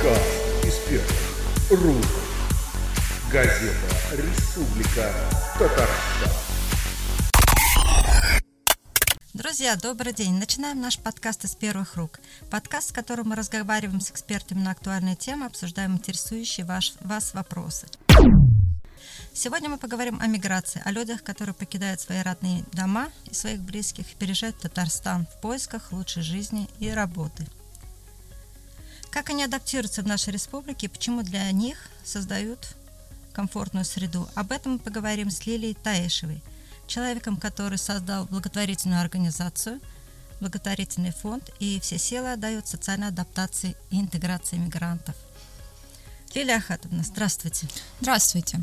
Подкаст из первых. Газета «Республика Татарстан». Друзья, добрый день. Начинаем наш подкаст из первых рук. Подкаст, в котором мы разговариваем с экспертами на актуальные темы, обсуждаем интересующие ваш, вас вопросы. Сегодня мы поговорим о миграции, о людях, которые покидают свои родные дома и своих близких и переезжают в Татарстан в поисках лучшей жизни и работы. Как они адаптируются в нашей республике и почему для них создают комфортную среду. Об этом мы поговорим с Лилией Таишевой, человеком, который создал благотворительную организацию, благотворительный фонд и все силы отдает социальной адаптации и интеграции мигрантов. Лилия Ахатовна, здравствуйте. Здравствуйте.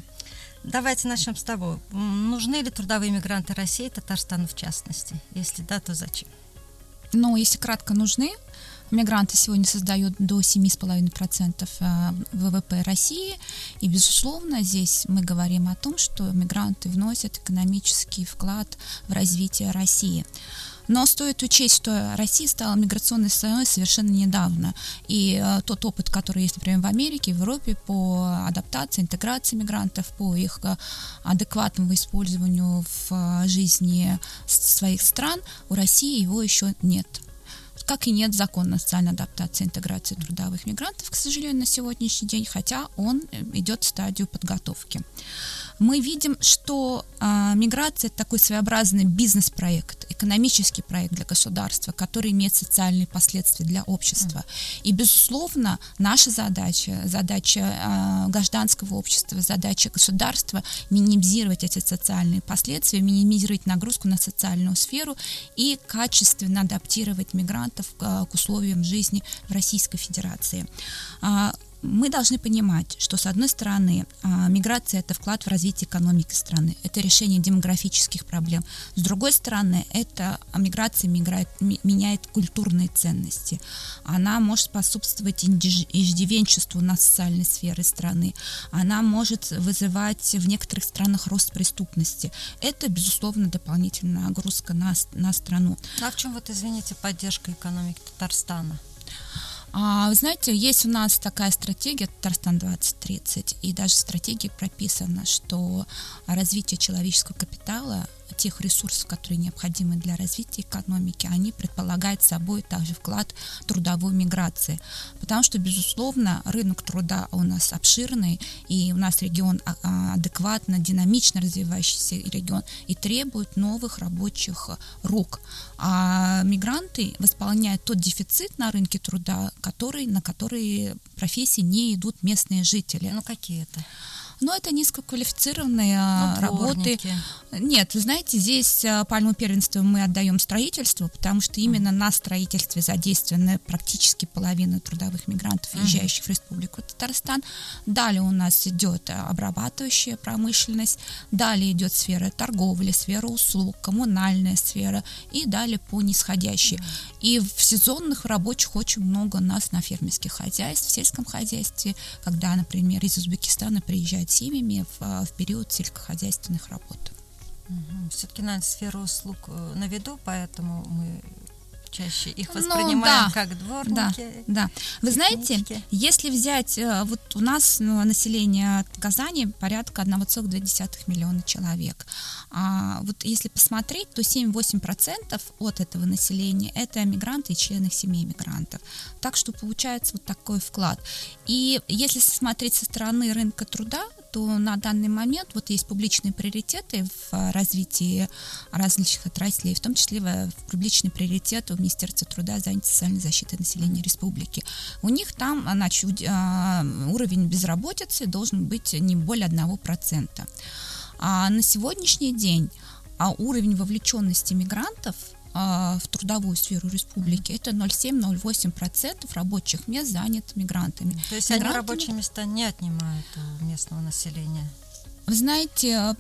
Давайте начнем с того, нужны ли трудовые мигранты России, Татарстану в частности? Если да, то зачем? Ну, если кратко, нужны. Мигранты сегодня создают до 7,5% э, ВВП России. И, безусловно, здесь мы говорим о том, что мигранты вносят экономический вклад в развитие России. Но стоит учесть, что Россия стала миграционной страной совершенно недавно. И э, тот опыт, который есть, например, в Америке, в Европе по адаптации, интеграции мигрантов, по их э, адекватному использованию в э, жизни своих стран, у России его еще нет как и нет закона социальной адаптации и интеграции трудовых мигрантов, к сожалению, на сегодняшний день, хотя он э, идет в стадию подготовки мы видим, что а, миграция это такой своеобразный бизнес-проект, экономический проект для государства, который имеет социальные последствия для общества. И, безусловно, наша задача, задача а, гражданского общества, задача государства минимизировать эти социальные последствия, минимизировать нагрузку на социальную сферу и качественно адаптировать мигрантов к, к условиям жизни в Российской Федерации. А, мы должны понимать, что с одной стороны а, миграция это вклад в развитие экономики страны, это решение демографических проблем. С другой стороны, это миграция миграет, меняет культурные ценности. Она может способствовать иждивенчеству на социальной сфере страны. Она может вызывать в некоторых странах рост преступности. Это, безусловно, дополнительная нагрузка на, на страну. А в чем вот, извините, поддержка экономики Татарстана? А, знаете, есть у нас такая стратегия Татарстан 2030, и даже в стратегии прописано, что развитие человеческого капитала тех ресурсов, которые необходимы для развития экономики, они предполагают собой также вклад трудовой миграции. Потому что, безусловно, рынок труда у нас обширный, и у нас регион а, а, адекватно, динамично развивающийся регион, и требует новых рабочих рук. А мигранты восполняют тот дефицит на рынке труда, который, на который профессии не идут местные жители. Ну, какие это? Но это низкоквалифицированные а, работы. Нет, знаете, здесь а, пальму первенства мы отдаем строительству, потому что именно на строительстве задействованы практически половина трудовых мигрантов, въезжающих в Республику Татарстан. Далее у нас идет а, обрабатывающая промышленность, далее идет сфера торговли, сфера услуг, коммунальная сфера и далее по нисходящей. И в сезонных рабочих очень много нас на фермерских хозяйствах, в сельском хозяйстве, когда, например, из Узбекистана приезжают семьями в, а, в период сельскохозяйственных работ. Угу. Все-таки на сферу услуг э, на виду, поэтому мы чаще их ну воспринимаем ну, да, как дворники. Да, да. Вы знаете, если взять, э, вот у нас ну, население Казани порядка 1,2 миллиона человек. А вот если посмотреть, то 7-8% от этого населения это мигранты и члены семей мигрантов. Так что получается вот такой вклад. И если смотреть со стороны рынка труда, то на данный момент вот есть публичные приоритеты в а, развитии различных отраслей, в том числе в публичные приоритеты у Министерства труда, занятости социальной защиты населения республики. У них там значит, а, уровень безработицы должен быть не более 1%. А на сегодняшний день а уровень вовлеченности мигрантов в трудовую сферу республики, это 0,7-0,8% рабочих мест занят мигрантами. То есть они рабочие места не отнимают у местного населения? Вы знаете,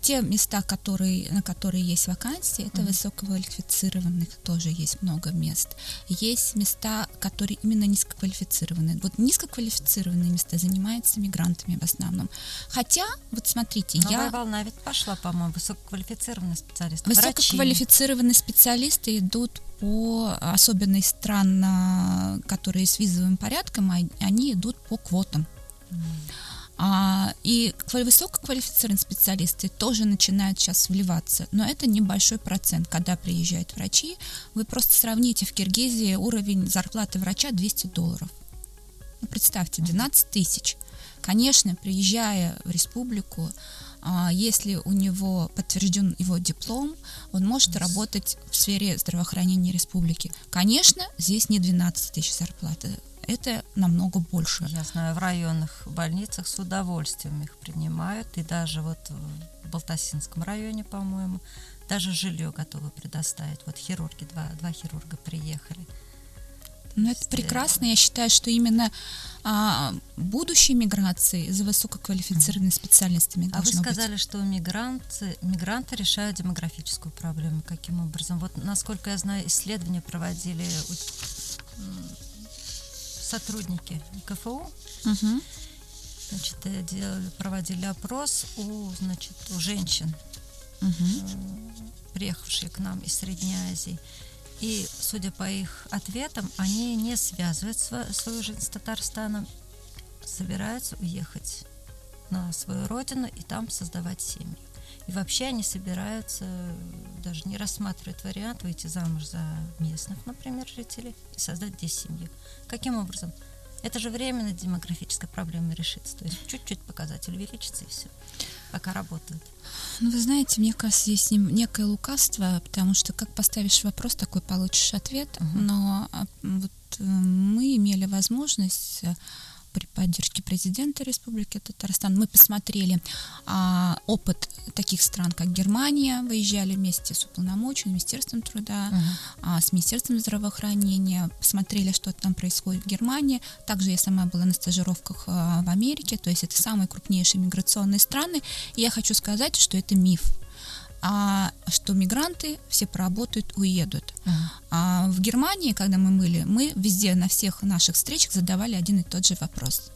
те места, которые, на которые есть вакансии, это mm-hmm. высококвалифицированных тоже есть много мест. Есть места, которые именно низкоквалифицированные. Вот низкоквалифицированные места занимаются мигрантами в основном. Хотя, вот смотрите, Новая я... волна ведь пошла, по-моему, высококвалифицированные специалисты. Высококвалифицированные Врачи. специалисты идут по особенной стран, которые с визовым порядком, а они идут по квотам. Mm. А, и высококвалифицированные специалисты тоже начинают сейчас вливаться, но это небольшой процент, когда приезжают врачи. Вы просто сравните в Киргизии уровень зарплаты врача 200 долларов. Ну, представьте, 12 тысяч. Конечно, приезжая в республику, а, если у него подтвержден его диплом, он может работать в сфере здравоохранения республики. Конечно, здесь не 12 тысяч зарплаты это намного больше. Я знаю, в районных больницах с удовольствием их принимают, и даже вот в Балтасинском районе, по-моему, даже жилье готовы предоставить. Вот хирурги, два, два хирурга приехали. Ну, это прекрасно. Я считаю, что именно а, будущей миграции за высококвалифицированными специалистами А вы сказали, быть. что мигранты, мигранты решают демографическую проблему. Каким образом? Вот, насколько я знаю, исследования проводили сотрудники КФУ. Угу. Значит, э, делали, проводили опрос у, значит, у женщин, угу. приехавших к нам из Средней Азии. И, судя по их ответам, они не связывают свою жизнь с Татарстаном, собираются уехать на свою родину и там создавать семью. И вообще они собираются даже не рассматривать вариант выйти замуж за местных, например, жителей и создать здесь семью. Каким образом? Это же временно демографическая проблема решится. То есть чуть-чуть показатель увеличится и все, пока работают. Ну, вы знаете, мне кажется, здесь некое лукавство, потому что как поставишь вопрос, такой получишь ответ. Uh-huh. Но а, вот э, мы имели возможность э, при поддержке президента Республики Татарстан. Мы посмотрели а, опыт таких стран, как Германия, выезжали вместе с уполномоченным Министерством труда, uh-huh. а, с Министерством здравоохранения, посмотрели, что там происходит в Германии. Также я сама была на стажировках а, в Америке, то есть это самые крупнейшие миграционные страны. И я хочу сказать, что это миф а что мигранты все поработают, уедут. Uh-huh. А в Германии, когда мы были, мы везде на всех наших встречах задавали один и тот же вопрос.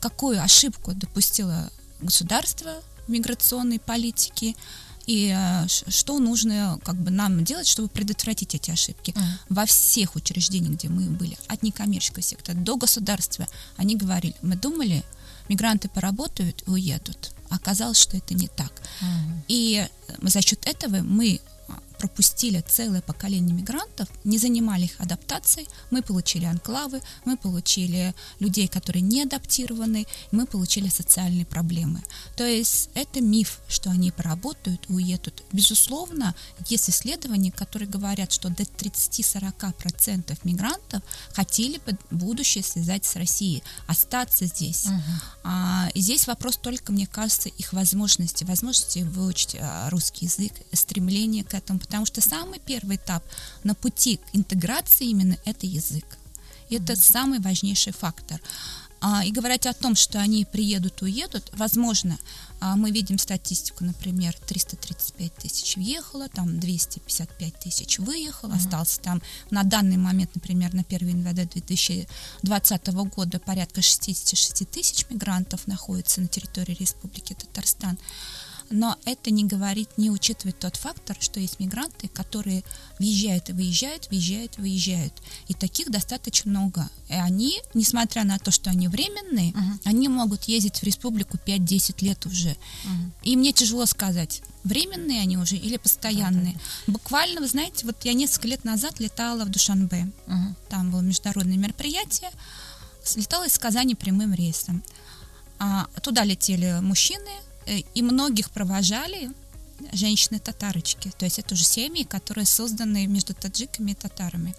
Какую ошибку допустило государство в миграционной политике и а, что нужно как бы нам делать, чтобы предотвратить эти ошибки. Uh-huh. Во всех учреждениях, где мы были, от некоммерческого сектора до государства, они говорили, мы думали, мигранты поработают и уедут. Оказалось, что это не так. Mm-hmm. И за счет этого мы пропустили целое поколение мигрантов, не занимали их адаптацией, мы получили анклавы, мы получили людей, которые не адаптированы, мы получили социальные проблемы. То есть это миф, что они поработают и уедут. Безусловно, есть исследования, которые говорят, что до 30-40% мигрантов хотели бы будущее связать с Россией, остаться здесь. Uh-huh. А, здесь вопрос только, мне кажется, их возможности, возможности выучить а, русский язык, стремление к этому, потому что самый первый этап на пути к интеграции именно это язык. Это самый важнейший фактор. А, и говорить о том, что они приедут, уедут, возможно, а, мы видим статистику, например, 335 тысяч въехало, там 255 тысяч выехало, mm-hmm. остался там на данный момент, например, на 1 января 2020 года порядка 66 тысяч мигрантов находится на территории Республики Татарстан но это не говорит, не учитывает тот фактор, что есть мигранты, которые въезжают и выезжают, въезжают и выезжают. И таких достаточно много. И они, несмотря на то, что они временные, uh-huh. они могут ездить в республику 5-10 лет уже. Uh-huh. И мне тяжело сказать, временные они уже или постоянные. Да-да-да. Буквально, вы знаете, вот я несколько лет назад летала в Душанбе. Uh-huh. Там было международное мероприятие. Летала из Казани прямым рейсом. А, туда летели мужчины, и многих провожали женщины-татарочки. То есть это уже семьи, которые созданы между таджиками и татарами.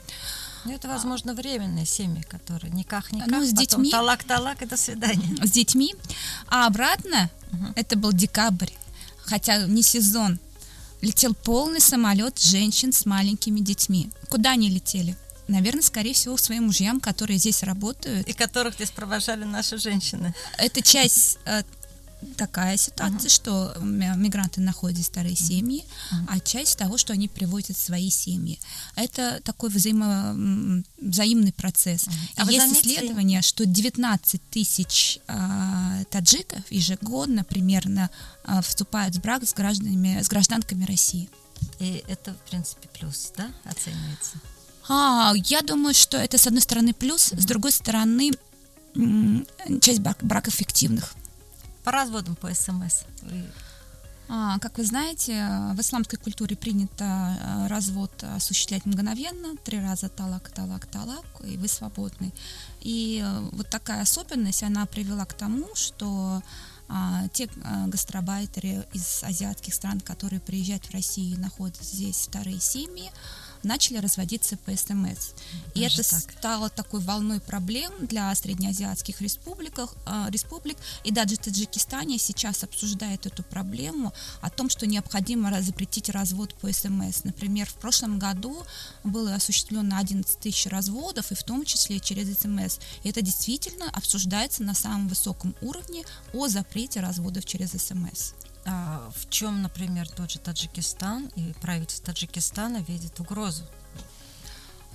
Ну, это, возможно, временные семьи, которые никак-никак, ну, с детьми, талак-талак и до свидания. С детьми. А обратно, угу. это был декабрь, хотя не сезон, летел полный самолет женщин с маленькими детьми. Куда они летели? Наверное, скорее всего, к своим мужьям, которые здесь работают. И которых здесь провожали наши женщины. Это часть э, такая ситуация, uh-huh. что мигранты находят старые uh-huh. семьи, uh-huh. а часть того, что они приводят свои семьи. Это такой взаимо, взаимный процесс. Uh-huh. А Есть заметили... исследование, что 19 тысяч э, таджиков ежегодно примерно э, вступают в брак с гражданами, с гражданками России. И это, в принципе, плюс, да, оценивается? А, я думаю, что это, с одной стороны, плюс, mm-hmm. с другой стороны, часть брак, браков фиктивных. По разводам по СМС. А, как вы знаете, в исламской культуре принято а, развод осуществлять мгновенно, три раза талак, талак, талак, и вы свободны. И э, вот такая особенность, она привела к тому, что а, те а, гастробайтеры из азиатских стран, которые приезжают в Россию и находят здесь вторые семьи, начали разводиться по СМС. И это так. стало такой волной проблем для среднеазиатских республиках, э, республик. И даже Таджикистане сейчас обсуждает эту проблему о том, что необходимо запретить развод по СМС. Например, в прошлом году было осуществлено 11 тысяч разводов, и в том числе через СМС. И это действительно обсуждается на самом высоком уровне о запрете разводов через СМС. А в чем, например, тот же Таджикистан и правительство Таджикистана видит угрозу?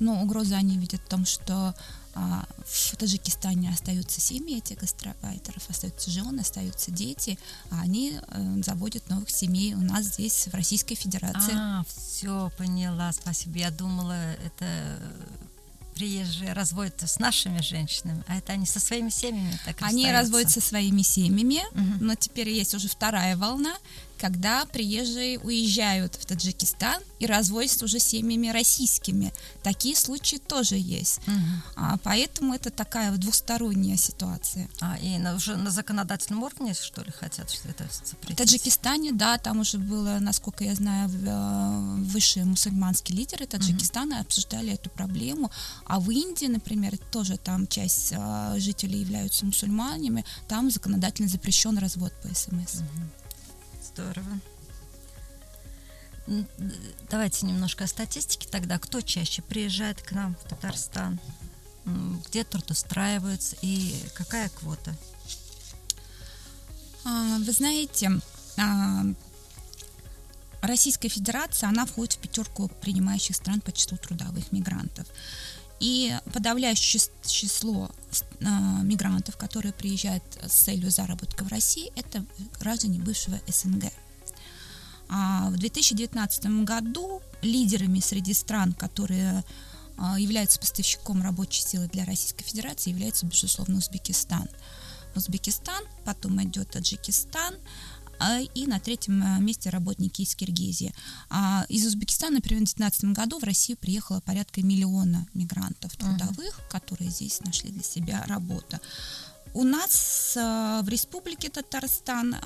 Ну, угрозу они видят в том, что а, в Таджикистане остаются семьи этих гастробайтеров, остаются жены, остаются дети, а они э, заводят новых семей у нас здесь, в Российской Федерации. А, все, поняла, спасибо. Я думала, это приезжие разводятся с нашими женщинами, а это они со своими семьями так Они разводятся со своими семьями, угу. но теперь есть уже вторая волна, когда приезжие уезжают в Таджикистан и разводятся уже семьями российскими. Такие случаи тоже есть. Угу. А, поэтому это такая двусторонняя ситуация. А, и на, уже на законодательном уровне, что ли, хотят, что это запретить? В Таджикистане, да, там уже было, насколько я знаю, э, высшие мусульманские лидеры Таджикистана угу. обсуждали эту проблему. А в Индии, например, тоже там часть а, жителей являются мусульманами, там законодательно запрещен развод по СМС. Угу. Здорово. Давайте немножко о статистике тогда. Кто чаще приезжает к нам в Татарстан? Где трудоустраиваются и какая квота? А, вы знаете, а, Российская Федерация, она входит в пятерку принимающих стран по числу трудовых мигрантов. И подавляющее число э, мигрантов, которые приезжают с целью заработка в России, это граждане бывшего СНГ. А в 2019 году лидерами среди стран, которые э, являются поставщиком рабочей силы для Российской Федерации, является, безусловно, Узбекистан. Узбекистан, потом идет Таджикистан, а, и на третьем а, месте работники из Киргизии. А из Узбекистана, например, в 2019 году в Россию приехало порядка миллиона мигрантов трудовых, uh-huh. которые здесь нашли для себя работу. У нас в Республике Татарстан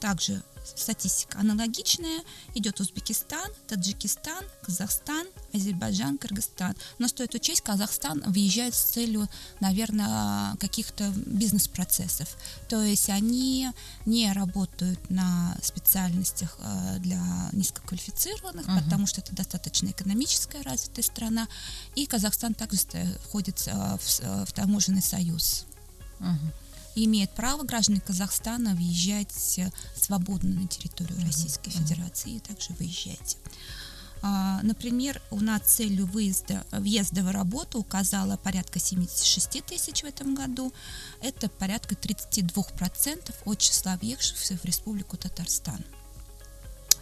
также статистика аналогичная. Идет Узбекистан, Таджикистан, Казахстан, Азербайджан, Кыргызстан. Но стоит учесть, Казахстан въезжает с целью, наверное, каких-то бизнес-процессов. То есть они не работают на специальностях э, для низкоквалифицированных, uh-huh. потому что это достаточно экономическая развитая страна. И Казахстан также входит э, в, э, в таможенный союз. Uh-huh имеет право граждане Казахстана въезжать э, свободно на территорию Российской Федерации и также выезжать. А, например, у нас целью выезда, въезда в работу указала порядка 76 тысяч в этом году. Это порядка 32% от числа въехавших в Республику Татарстан.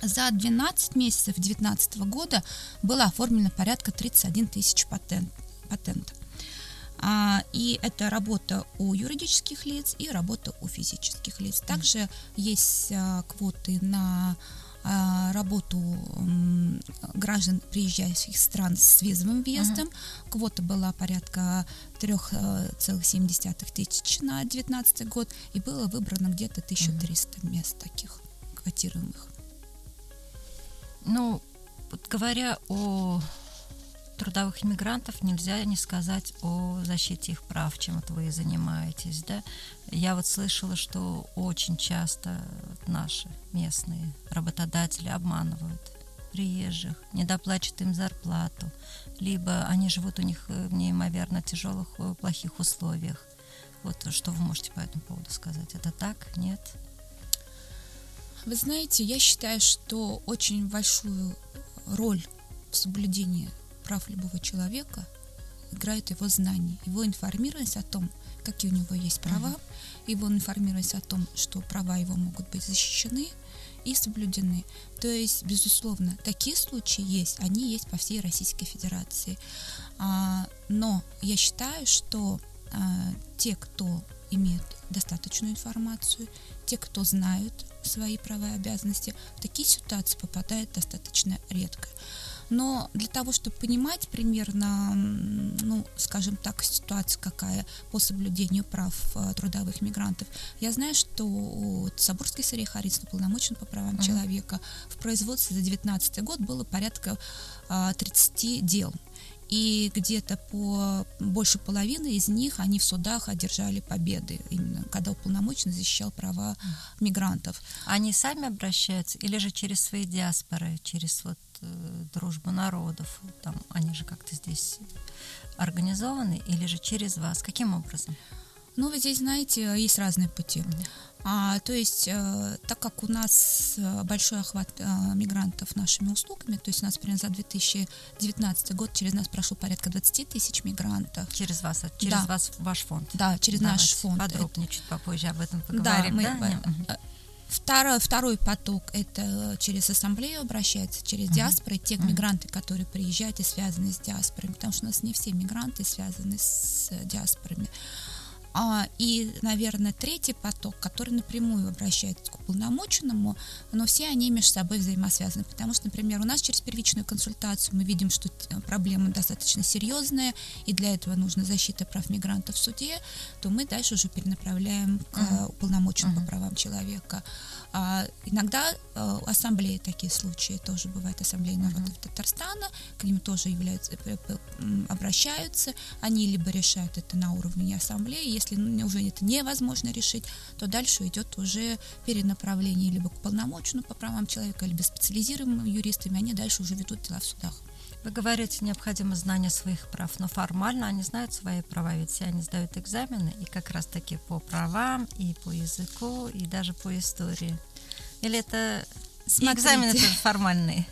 За 12 месяцев 2019 года было оформлено порядка 31 тысяч патент, патентов. А, и это работа у юридических лиц и работа у физических лиц. Также есть а, квоты на а, работу граждан приезжающих стран с визовым въездом. Uh-huh. Квота была порядка 3,7 тысяч на 2019 год, и было выбрано где-то 1300 uh-huh. мест таких квотируемых. Ну, вот говоря о трудовых иммигрантов нельзя не сказать о защите их прав, чем вот вы и занимаетесь, да. Я вот слышала, что очень часто наши местные работодатели обманывают приезжих, не доплачивают им зарплату, либо они живут у них в неимоверно тяжелых, плохих условиях. Вот что вы можете по этому поводу сказать? Это так? Нет? Вы знаете, я считаю, что очень большую роль в соблюдении прав любого человека играет его знание, его информированность о том, какие у него есть права, uh-huh. его информированность о том, что права его могут быть защищены и соблюдены. То есть, безусловно, такие случаи есть, они есть по всей Российской Федерации. А, но я считаю, что а, те, кто имеют достаточную информацию, те, кто знают свои права и обязанности, в такие ситуации попадают достаточно редко. Но для того, чтобы понимать примерно, ну, скажем так, ситуацию какая по соблюдению прав э, трудовых мигрантов, я знаю, что Соборский Сарихарис, уполномочен по правам uh-huh. человека, в производстве за 2019 год было порядка 30 а, дел и где-то по больше половины из них они в судах одержали победы, именно когда уполномоченный защищал права мигрантов. Они сами обращаются или же через свои диаспоры, через вот э, дружбу народов, там они же как-то здесь организованы, или же через вас? Каким образом? Ну, вы здесь знаете, есть разные пути. А, то есть, э, так как у нас э, большой охват э, мигрантов нашими услугами, то есть у нас, например, за 2019 год через нас прошло порядка 20 тысяч мигрантов. Через вас, через да. вас ваш фонд? Да, через Давайте наш фонд. Подробнее, чуть попозже об этом поговорим. Да, мы, да? Второй, второй поток – это через ассамблею обращается, через uh-huh. диаспоры, те uh-huh. мигранты, которые приезжают и связаны с диаспорами, потому что у нас не все мигранты связаны с диаспорами. А, и, наверное, третий поток, который напрямую обращается уполномоченному, но все они между собой взаимосвязаны. Потому что, например, у нас через первичную консультацию мы видим, что проблема достаточно серьезная, и для этого нужна защита прав мигрантов в суде, то мы дальше уже перенаправляем к uh-huh. уполномоченному uh-huh. по правам человека. А иногда а, ассамблеи такие случаи тоже бывают, ассамблеи народов uh-huh. Татарстана, к ним тоже являются, обращаются, они либо решают это на уровне ассамблеи, если ну, уже это невозможно решить, то дальше идет уже перенаправление либо к полномоченному по правам человека, либо специализированными юристами, они дальше уже ведут дела в судах. Вы говорите, необходимо знание своих прав, но формально они знают свои права, ведь все они сдают экзамены, и как раз-таки по правам, и по языку, и даже по истории. Или это Смотрите. экзамены формальные?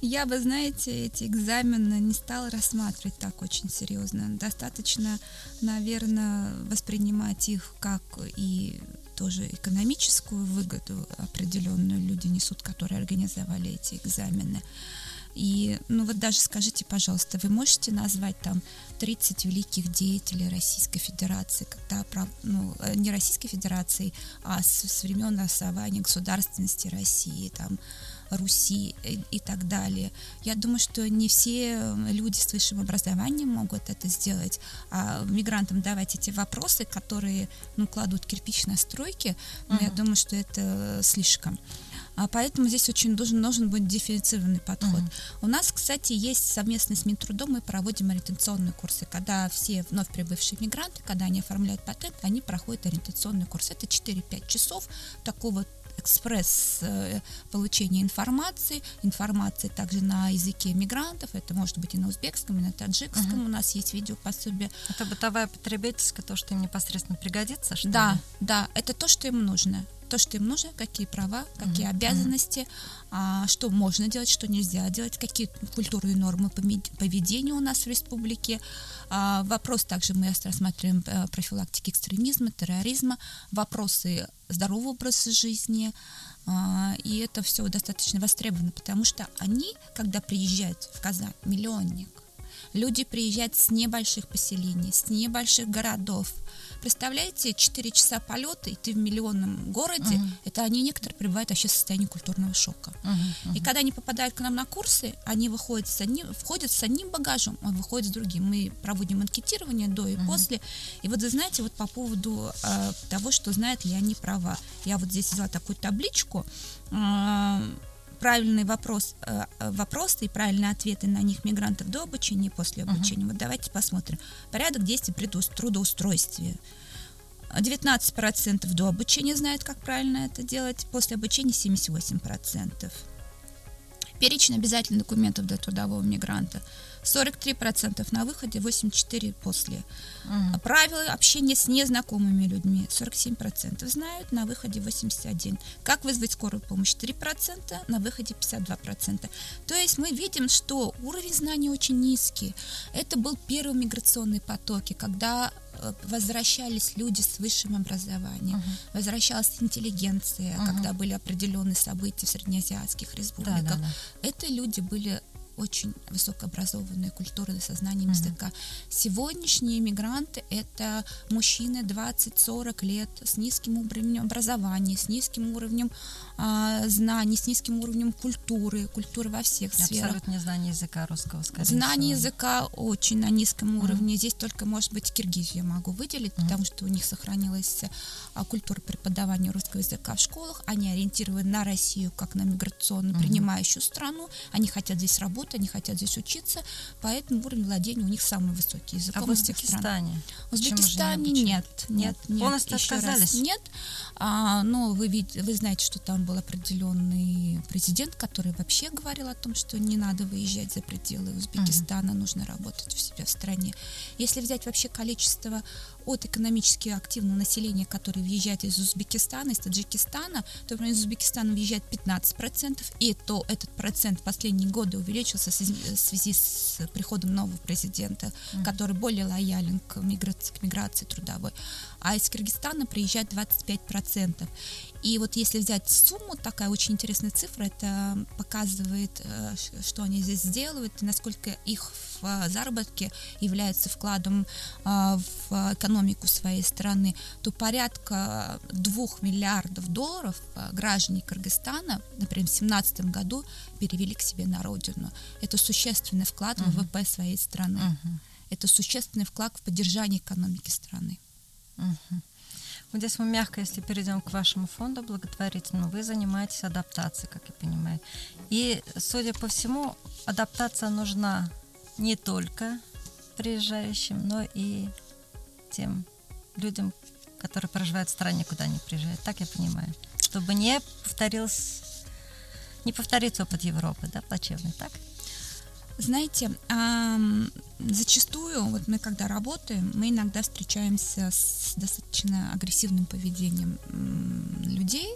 Я бы, знаете, эти экзамены не стала рассматривать так очень серьезно. Достаточно, наверное, воспринимать их как и тоже экономическую выгоду определенную люди несут, которые организовали эти экзамены. И, ну вот даже скажите, пожалуйста, вы можете назвать там 30 великих деятелей Российской Федерации, когда, ну, э, не Российской Федерации, а с, с времен основания государственности России, там, Руси и, и так далее. Я думаю, что не все люди с высшим образованием могут это сделать, а мигрантам давать эти вопросы, которые ну, кладут кирпич на стройки, но uh-huh. я думаю, что это слишком. А поэтому здесь очень должен, должен быть дифференцированный подход. Uh-huh. У нас, кстати, есть совместный с Минтрудом, мы проводим ориентационные курсы, когда все вновь прибывшие мигранты, когда они оформляют патент, они проходят ориентационный курс. Это 4-5 часов такого экспресс э, получения информации, информации также на языке мигрантов, это может быть и на узбекском, и на таджикском, uh-huh. у нас есть видео пособие. Это бытовая потребительская, то, что им непосредственно пригодится, что Да, ли? да, это то, что им нужно то, что им нужно, какие права, какие mm-hmm. обязанности, а, что можно делать, что нельзя делать, какие культурные нормы поведения у нас в республике. А, вопрос также мы рассматриваем а, профилактики экстремизма, терроризма, вопросы здорового образа жизни, а, и это все достаточно востребовано, потому что они, когда приезжают в Казань, миллионник, люди приезжают с небольших поселений, с небольших городов, представляете, 4 часа полета, и ты в миллионном городе, uh-huh. это они некоторые пребывают вообще в состоянии культурного шока. Uh-huh, uh-huh. И когда они попадают к нам на курсы, они выходят с одним, входят с одним багажом, а выходят с другим. Мы проводим анкетирование до и uh-huh. после. И вот вы знаете, вот по поводу э, того, что знают ли они права. Я вот здесь взяла такую табличку. Э, правильный вопрос, э, вопросы и правильные ответы на них мигрантов до обучения и после обучения. Uh-huh. Вот давайте посмотрим. Порядок действий при трудоустройстве. 19% до обучения знают, как правильно это делать, после обучения 78%. Перечень обязательных документов для трудового мигранта 43% на выходе, 84% после. Угу. Правила общения с незнакомыми людьми 47% знают, на выходе 81%. Как вызвать скорую помощь 3%, на выходе 52%. То есть мы видим, что уровень знаний очень низкий. Это был первый миграционный потоки, когда э, возвращались люди с высшим образованием, uh-huh. возвращалась интеллигенция, uh-huh. когда были определенные события в среднеазиатских республиках. Да, да, да. Это люди были очень высокообразованные культуры со знанием mm-hmm. языка. Сегодняшние иммигранты это мужчины 20-40 лет с низким уровнем образования, с низким уровнем а, знаний, с низким уровнем культуры, культуры во всех Абсолютно сферах. Абсолютно знание языка русского, скорее Знание всего. языка очень на низком уровне. Mm-hmm. Здесь только, может быть, Киргизию могу выделить, mm-hmm. потому что у них сохранилась а, культура преподавания русского языка в школах. Они ориентированы на Россию как на миграционно mm-hmm. принимающую страну. Они хотят здесь работать, они хотят здесь учиться, поэтому уровень владения у них самый высокий языком. А в Узбекистане? В Узбекистане не нет, нет, нет. Полностью отказались? Раз, нет. А, но вы, вы знаете, что там был определенный президент, который вообще говорил о том, что не надо выезжать за пределы Узбекистана, uh-huh. нужно работать у себя в стране. Если взять вообще количество от экономически активного населения, которое въезжает из Узбекистана, из Таджикистана, то, например, из Узбекистана въезжает 15%, и то этот процент в последние годы увеличился в связи с приходом нового президента, mm-hmm. который более лоялен к миграции, к миграции трудовой. А из Кыргызстана приезжает 25%. И вот если взять сумму, такая очень интересная цифра, это показывает, э, что они здесь делают, и насколько их заработки являются вкладом э, в экономику своей страны, то порядка 2 миллиардов долларов э, граждане Кыргызстана, например, в 2017 году перевели к себе на родину. Это существенный вклад в ВВП своей страны. Uh-huh. Это существенный вклад в поддержание экономики страны. Uh-huh. Вот здесь мы мягко, если перейдем к вашему фонду благотворительному, вы занимаетесь адаптацией, как я понимаю. И, судя по всему, адаптация нужна не только приезжающим, но и тем людям, которые проживают в стране, куда они приезжают. Так я понимаю. Чтобы не повторился, не повторится опыт Европы, да, плачевный, так? Знаете, зачастую, вот мы когда работаем, мы иногда встречаемся с достаточно агрессивным поведением людей,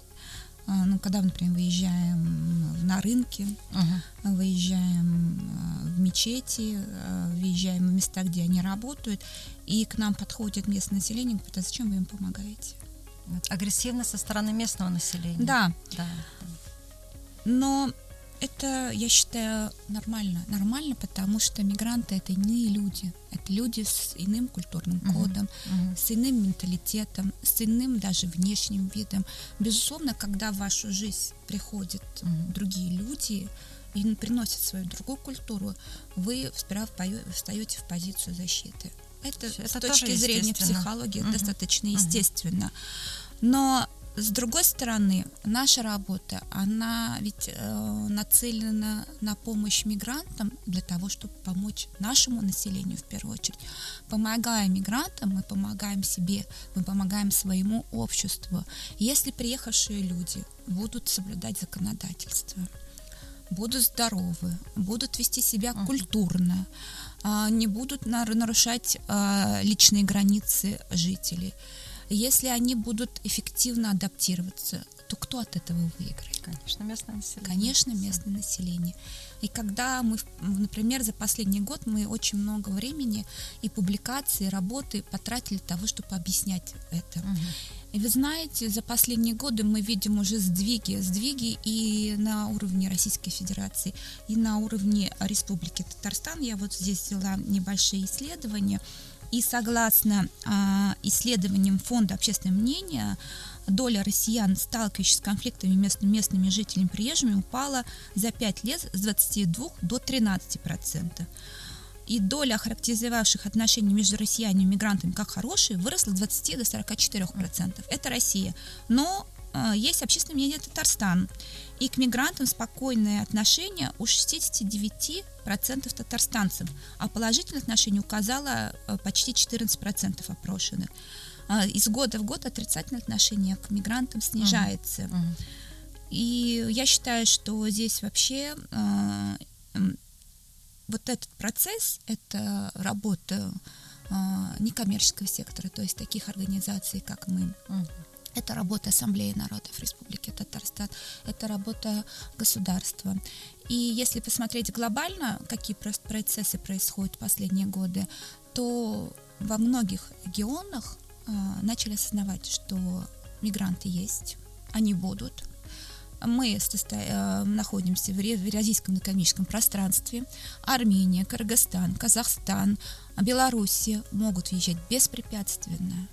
а, ну, когда, например, выезжаем на рынки, uh-huh. выезжаем а, в мечети, а, выезжаем в места, где они работают, и к нам подходит местное население и говорит, а зачем вы им помогаете? Агрессивно со стороны местного населения. Да. да. Но это, я считаю, нормально. Нормально, потому что мигранты это иные люди. Это люди с иным культурным кодом, uh-huh. Uh-huh. с иным менталитетом, с иным даже внешним видом. Безусловно, когда в вашу жизнь приходят uh-huh. другие люди и приносят свою другую культуру, вы сперва встаете в позицию защиты. Это, это с точки зрения психологии uh-huh. достаточно uh-huh. естественно. Но с другой стороны, наша работа, она ведь э, нацелена на помощь мигрантам для того, чтобы помочь нашему населению в первую очередь. Помогая мигрантам, мы помогаем себе, мы помогаем своему обществу. Если приехавшие люди будут соблюдать законодательство, будут здоровы, будут вести себя культурно, э, не будут нарушать э, личные границы жителей, если они будут эффективно адаптироваться, то кто от этого выиграет? Конечно, местное население. Конечно, местное население. И когда мы, например, за последний год мы очень много времени и публикаций, и работы потратили того, чтобы объяснять это. Угу. И вы знаете, за последние годы мы видим уже сдвиги, сдвиги и на уровне Российской Федерации, и на уровне Республики Татарстан. Я вот здесь взяла небольшие исследования. И согласно а, исследованиям Фонда общественного мнения, доля россиян, сталкивающихся с конфликтами между местными жителями приезжими, упала за 5 лет с 22 до 13 процентов. И доля характеризовавших отношения между россиянами и мигрантами как хорошие выросла с 20 до 44 процентов. Это Россия. Но есть общественное мнение Татарстан. И к мигрантам спокойное отношение у 69% татарстанцев, а положительное отношение указало э, почти 14% опрошенных. А, из года в год отрицательное отношение к мигрантам снижается. Uh-huh. Uh-huh. И я считаю, что здесь вообще э, вот этот процесс, это работа а, некоммерческого сектора, то есть таких организаций, как мы. Это работа Ассамблеи народов Республики Татарстан, это работа государства. И если посмотреть глобально, какие процессы происходят в последние годы, то во многих регионах э, начали осознавать, что мигранты есть, они будут. Мы э, находимся в Евразийском экономическом пространстве. Армения, Кыргызстан, Казахстан, Белоруссия могут въезжать беспрепятственно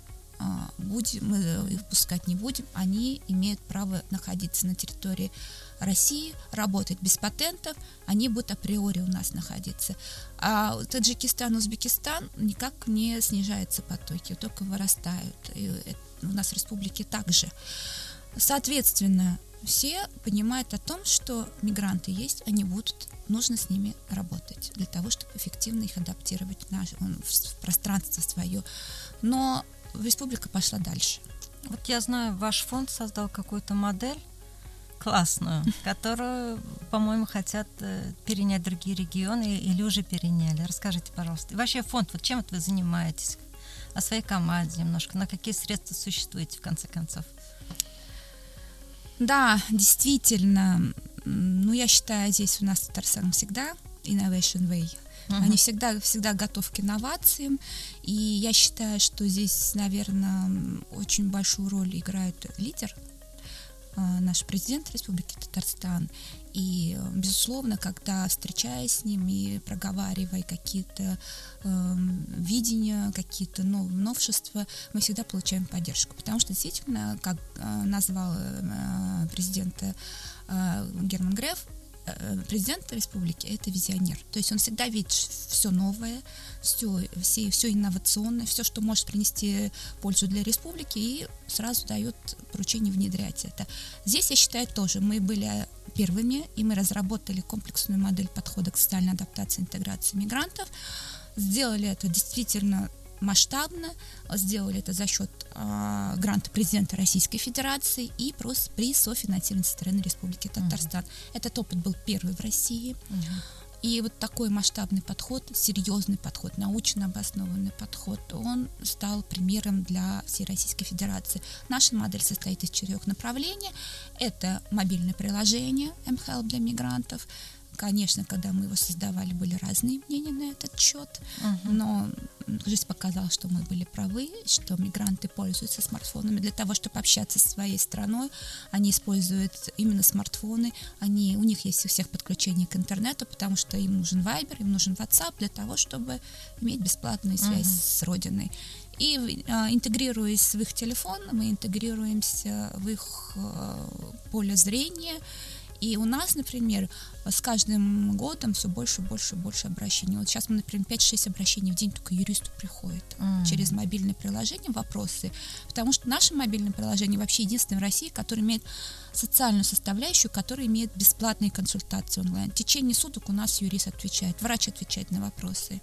будем, мы их пускать не будем, они имеют право находиться на территории России, работать без патентов, они будут априори у нас находиться. А Таджикистан, Узбекистан никак не снижаются потоки, только вырастают. И у нас в республике также. Соответственно, все понимают о том, что мигранты есть, они будут, нужно с ними работать для того, чтобы эффективно их адаптировать в, наш, в пространство свое. Но республика пошла дальше. Вот я знаю, ваш фонд создал какую-то модель классную, которую, по-моему, хотят э, перенять другие регионы или уже переняли. Расскажите, пожалуйста. И вообще фонд, вот чем вот вы занимаетесь? О своей команде немножко, на какие средства существуете в конце концов? Да, действительно. Ну, я считаю, здесь у нас в Татарстане всегда Innovation Way Uh-huh. Они всегда, всегда готовы к инновациям. И я считаю, что здесь, наверное, очень большую роль играет лидер, э, наш президент Республики Татарстан. И, безусловно, когда встречаясь с ним и проговаривая какие-то э, видения, какие-то нов- новшества, мы всегда получаем поддержку. Потому что действительно, как э, назвал э, президента э, Герман Греф, президент республики это визионер. То есть он всегда видит все новое, все, все, все инновационное, все, что может принести пользу для республики, и сразу дает поручение внедрять это. Здесь, я считаю, тоже мы были первыми, и мы разработали комплексную модель подхода к социальной адаптации и интеграции мигрантов. Сделали это действительно масштабно, сделали это за счет э, гранта президента Российской Федерации и просто при софинансировании со стороны Республики Татарстан. Uh-huh. Этот опыт был первый в России. Uh-huh. И вот такой масштабный подход, серьезный подход, научно обоснованный подход, он стал примером для всей Российской Федерации. Наша модель состоит из четырех направлений. Это мобильное приложение mHealth для мигрантов, Конечно, когда мы его создавали, были разные мнения на этот счет, uh-huh. но жизнь показала, что мы были правы, что мигранты пользуются смартфонами для того, чтобы общаться со своей страной. Они используют именно смартфоны, они, у них есть у всех подключение к интернету, потому что им нужен Viber, им нужен WhatsApp для того, чтобы иметь бесплатную связь uh-huh. с родиной. И э, интегрируясь в их телефон, мы интегрируемся в их э, поле зрения, и у нас, например, с каждым годом все больше, больше, больше обращений. Вот сейчас мы, например, 5-6 обращений в день только юристу приходит mm. через мобильное приложение вопросы, потому что наше мобильное приложение вообще единственное в России, которое имеет социальную составляющую, которая имеет бесплатные консультации онлайн. В течение суток у нас юрист отвечает, врач отвечает на вопросы.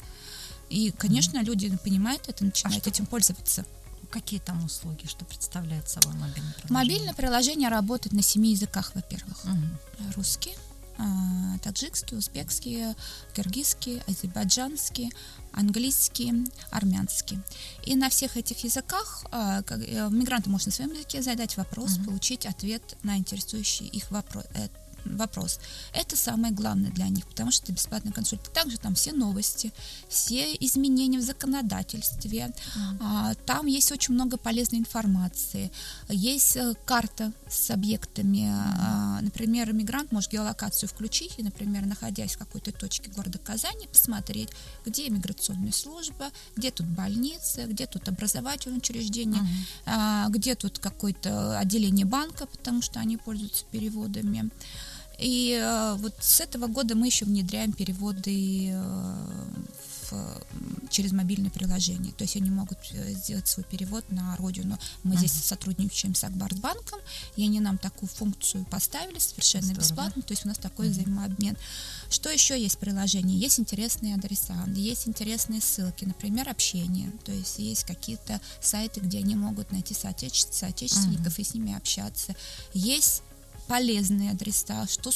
И, конечно, mm. люди понимают это, начинают а этим пользоваться. Какие там услуги, что представляет собой мобильное приложение? Мобильное приложение работает на семи языках, во-первых. Угу. Русский, а, таджикский, узбекский, киргизский, азербайджанский, английский, армянский. И на всех этих языках а, э, мигранты могут на своем языке задать вопрос, угу. получить ответ на интересующий их вопрос, э, вопрос. Это самое главное для них, потому что это бесплатный консульт. Также там все новости, все изменения в законодательстве. Mm. Там есть очень много полезной информации. Есть э, карта с объектами. Mm. Например, мигрант может геолокацию включить и, например, находясь в какой-то точке города Казани, посмотреть, где миграционная служба, где тут больница, где тут образовательное учреждение, mm. где тут какое-то отделение банка, потому что они пользуются переводами. И э, вот с этого года мы еще внедряем переводы э, в, через мобильное приложение. То есть они могут э, сделать свой перевод на родину. Мы uh-huh. здесь сотрудничаем с Акбарсбанком, и они нам такую функцию поставили совершенно Здорово. бесплатно. То есть у нас такой uh-huh. взаимообмен. Что еще есть в приложении? Есть интересные адреса, есть интересные ссылки, например, общение. То есть есть какие-то сайты, где они могут найти соотече- соотечественников uh-huh. и с ними общаться. Есть полезные адреса, что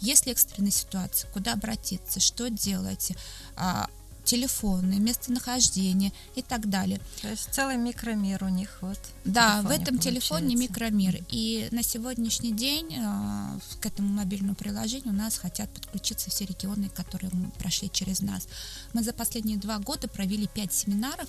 если экстренная ситуация, куда обратиться, что делать, а, телефоны, местонахождение и так далее. То есть целый микромир у них вот. Да, в этом телефоне микромир. И на сегодняшний день э, к этому мобильному приложению у нас хотят подключиться все регионы, которые прошли через нас. Мы за последние два года провели пять семинаров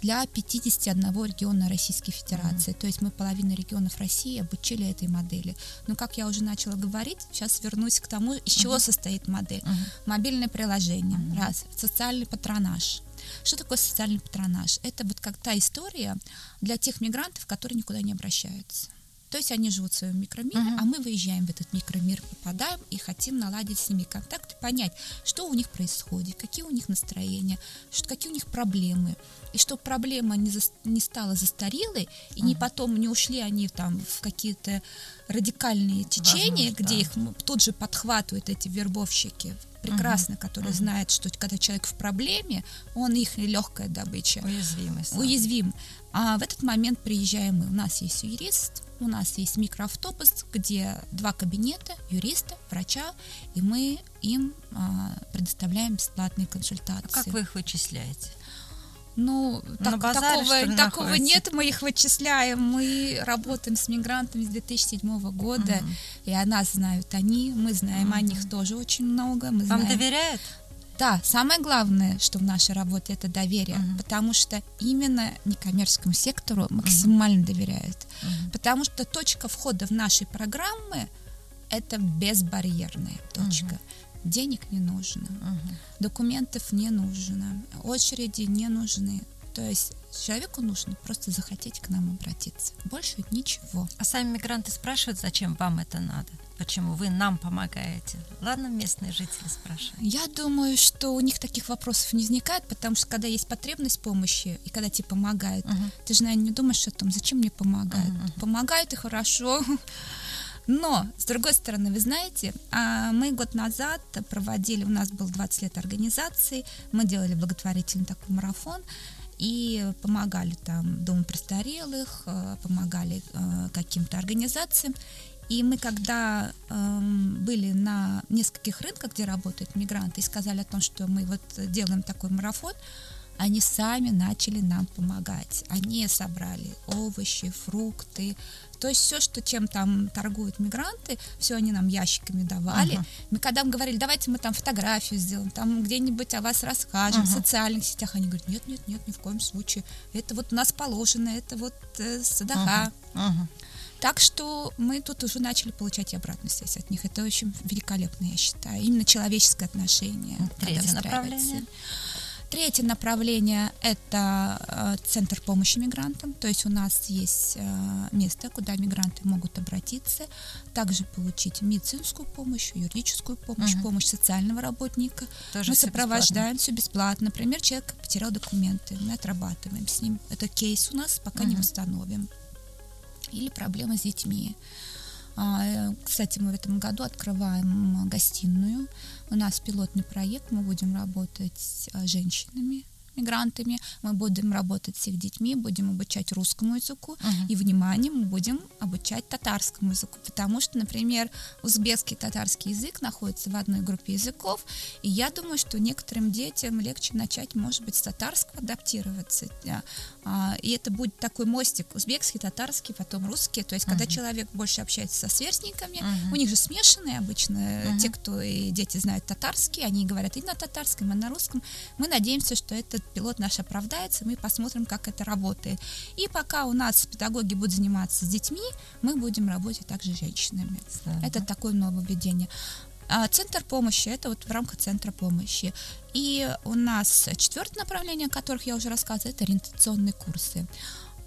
для 51 региона Российской Федерации. Mm-hmm. То есть мы половину регионов России обучили этой модели. Но, как я уже начала говорить, сейчас вернусь к тому, из чего mm-hmm. состоит модель. Mm-hmm. Мобильное приложение, mm-hmm. раз. Социальный патронаж. Что такое социальный патронаж? Это вот как та история для тех мигрантов, которые никуда не обращаются. То есть они живут в своем микромире, uh-huh. а мы выезжаем в этот микромир, попадаем и хотим наладить с ними контакт, понять, что у них происходит, какие у них настроения, что, какие у них проблемы. И чтобы проблема не, за, не стала застарелой, и uh-huh. не потом не ушли они там в какие-то радикальные течения, Возможно, где да. их тут же подхватывают эти вербовщики, прекрасно, uh-huh. которые uh-huh. знают, что когда человек в проблеме, он их легкая добыча. Уязвимость. Уязвим. А в этот момент приезжаем мы. У нас есть юрист, у нас есть микроавтобус, где два кабинета, юриста, врача, и мы им а, предоставляем бесплатные консультации. А как вы их вычисляете? Ну, так, базаре, такого, такого нет, мы их вычисляем. Мы работаем с мигрантами с 2007 года, mm и о нас знают они, мы знаем mm о них тоже очень много. Мы Вам знаем... доверяют? Да, самое главное, что в нашей работе, это доверие, uh-huh. потому что именно некоммерческому сектору максимально uh-huh. доверяют, uh-huh. потому что точка входа в наши программы это безбарьерная точка. Uh-huh. Денег не нужно, uh-huh. документов не нужно, очереди не нужны. То есть человеку нужно просто захотеть к нам обратиться. Больше ничего. А сами мигранты спрашивают, зачем вам это надо? Почему вы нам помогаете? Ладно, местные жители спрашивают. Я думаю, что у них таких вопросов не возникает, потому что когда есть потребность помощи, и когда тебе помогают, uh-huh. ты же, наверное, не думаешь о том, зачем мне помогают. Uh-huh. Помогают и хорошо. Но, с другой стороны, вы знаете, а, мы год назад проводили, у нас был 20 лет организации, мы делали благотворительный такой марафон, и помогали там Дому престарелых, э, помогали э, каким-то организациям. И мы, когда эм, были на нескольких рынках, где работают мигранты, и сказали о том, что мы вот делаем такой марафон, они сами начали нам помогать. Они собрали овощи, фрукты, то есть все, что чем там торгуют мигранты, все они нам ящиками давали. Uh-huh. Мы когда мы говорили, давайте мы там фотографию сделаем, там где-нибудь о вас расскажем uh-huh. в социальных сетях, они говорят, нет, нет, нет, ни в коем случае. Это вот у нас положено, это вот э, садаха. Uh-huh. Uh-huh. Так что мы тут уже начали получать обратную связь от них. Это очень великолепно, я считаю. Именно человеческое отношение. Третье направление. Третье направление – это э, центр помощи мигрантам, то есть у нас есть э, место, куда мигранты могут обратиться, также получить медицинскую помощь, юридическую помощь, угу. помощь социального работника. Тоже мы все сопровождаем бесплатно. все бесплатно. Например, человек потерял документы, мы отрабатываем с ним. Это кейс у нас, пока угу. не восстановим. Или проблемы с детьми. А, кстати, мы в этом году открываем гостиную. У нас пилотный проект, мы будем работать с а, женщинами, мигрантами, мы будем работать с их детьми, будем обучать русскому языку, uh-huh. и, внимание, мы будем обучать татарскому языку, потому что, например, узбекский и татарский язык находятся в одной группе языков, и я думаю, что некоторым детям легче начать, может быть, с татарского адаптироваться, а, и это будет такой мостик, узбекский, татарский, потом русский, то есть, uh-huh. когда человек больше общается со сверстниками, uh-huh. у них же смешанные обычно, uh-huh. те, кто и дети знают татарский, они говорят и на татарском, и на русском, мы надеемся, что этот пилот наш оправдается, мы посмотрим, как это работает. И пока у нас педагоги будут заниматься с детьми, мы будем работать также с женщинами. Слава. Это такое нововведение. А центр помощи это вот в рамках центра помощи. И у нас четвертое направление, о которых я уже рассказывала, это ориентационные курсы.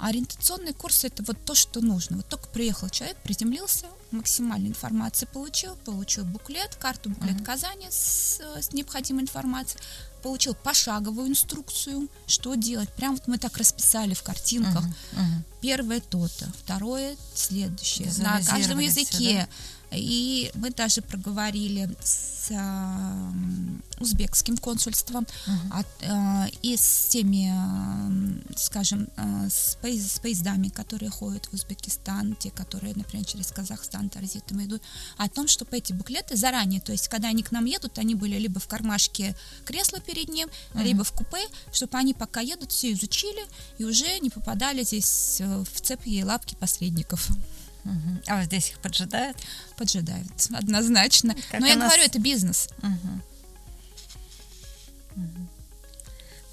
А ориентационные курсы это вот то, что нужно. Вот только приехал человек, приземлился, максимальной информации получил, получил буклет, карту буклет uh-huh. Казани с, с необходимой информацией, получил пошаговую инструкцию, что делать. Прям вот мы так расписали в картинках. Uh-huh, uh-huh. Первое то-то, второе следующее. На каждом языке. И мы даже проговорили с э, узбекским консульством Мгм. а, и с теми, э, скажем, э, с, поезд- с поездами, которые ходят в Узбекистан, те, которые, например, через Казахстан транзитом идут, о том, чтобы эти буклеты заранее, то есть когда они к нам едут, они были либо в кармашке кресла перед ним, Мгм. либо в купе, чтобы они пока едут, все изучили и уже не попадали здесь э, в цепи и лапки посредников. А вот здесь их поджидают? Поджидают, однозначно. Как Но я нас- говорю, это бизнес. Мгм. Мгм.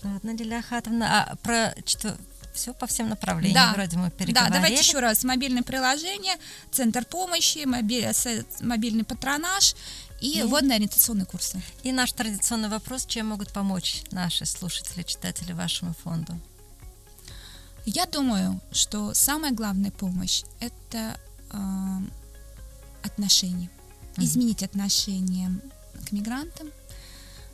Ладно, Лилия Ахатовна, а про что все по всем направлениям Да. вроде мы Да, переговорили. давайте еще раз. Мобильное приложение, центр помощи, с- мобильный патронаж и, И? водные ориентационные курсы. И наш традиционный вопрос, чем могут помочь наши слушатели, читатели вашему фонду? Я думаю, что самая главная помощь – это э, отношения. Мгм. Изменить отношения к мигрантам,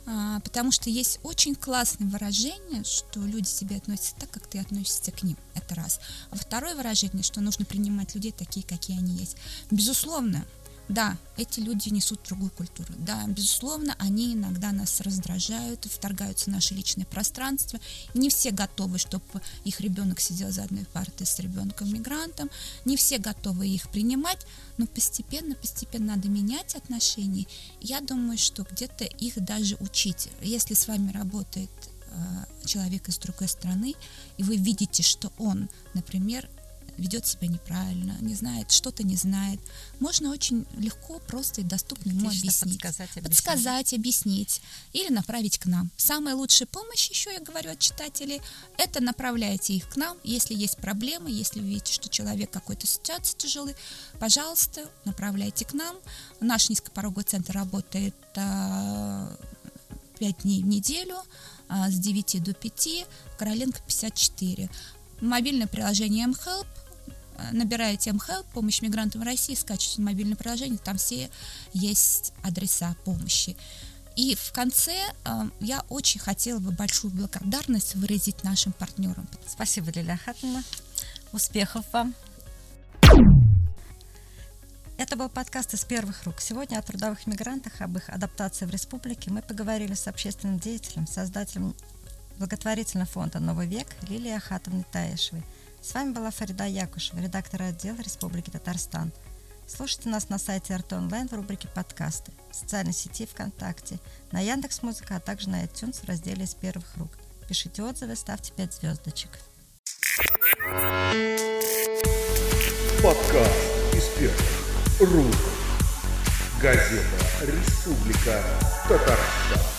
а, потому что есть очень классное выражение, что люди к тебе относятся так, как ты относишься к ним. Это раз. А второе выражение, что нужно принимать людей такие, какие они есть. Безусловно, да, эти люди несут другую культуру. Да, безусловно, они иногда нас раздражают, вторгаются в наше личное пространство. Не все готовы, чтобы их ребенок сидел за одной партой с ребенком-мигрантом. Не все готовы их принимать, но постепенно, постепенно надо менять отношения. Я думаю, что где-то их даже учить. Если с вами работает э, человек из другой страны, и вы видите, что он, например, ведет себя неправильно, не знает, что-то не знает, можно очень легко, просто и доступно ему объяснить. подсказать, объяснить. Подсказать, объяснить или направить к нам. Самая лучшая помощь, еще я говорю от читателей, это направляйте их к нам, если есть проблемы, если вы видите, что человек какой-то ситуации тяжелый, пожалуйста, направляйте к нам. Наш низкопороговый центр работает а, 5 дней в неделю а, с 9 до 5, Короленко 54. Мобильное приложение mHelp, набираете mHelp, помощь мигрантам в России, скачиваете мобильное приложение, там все есть адреса помощи. И в конце а, я очень хотела бы большую благодарность выразить нашим партнерам. Спасибо, Лилия Ахатовна. Успехов вам. Это был подкаст из первых рук. Сегодня о трудовых мигрантах, об их адаптации в республике мы поговорили с общественным деятелем, создателем благотворительного фонда «Новый век» Лилией Ахатовной Таишевой. С вами была Фарида Якушева, редактор отдела Республики Татарстан. Слушайте нас на сайте РТ Онлайн в рубрике «Подкасты», в социальной сети ВКонтакте, на Яндекс.Музыка, а также на iTunes в разделе «Из первых рук». Пишите отзывы, ставьте 5 звездочек. Подкаст из первых рук. Газета «Республика Татарстан».